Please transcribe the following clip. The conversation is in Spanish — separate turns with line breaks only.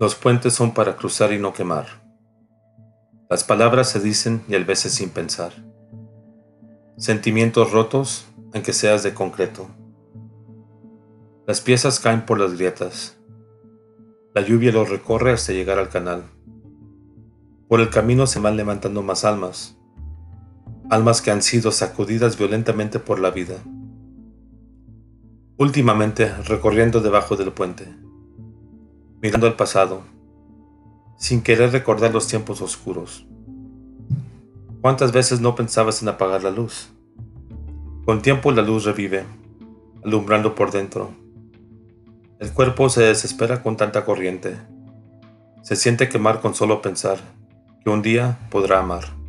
Los puentes son para cruzar y no quemar. Las palabras se dicen y a veces sin pensar. Sentimientos rotos, aunque seas de concreto. Las piezas caen por las grietas. La lluvia los recorre hasta llegar al canal. Por el camino se van levantando más almas, almas que han sido sacudidas violentamente por la vida. Últimamente recorriendo debajo del puente, mirando al pasado, sin querer recordar los tiempos oscuros. ¿Cuántas veces no pensabas en apagar la luz? Con tiempo la luz revive, alumbrando por dentro. El cuerpo se desespera con tanta corriente. Se siente quemar con solo pensar que un día podrá amar.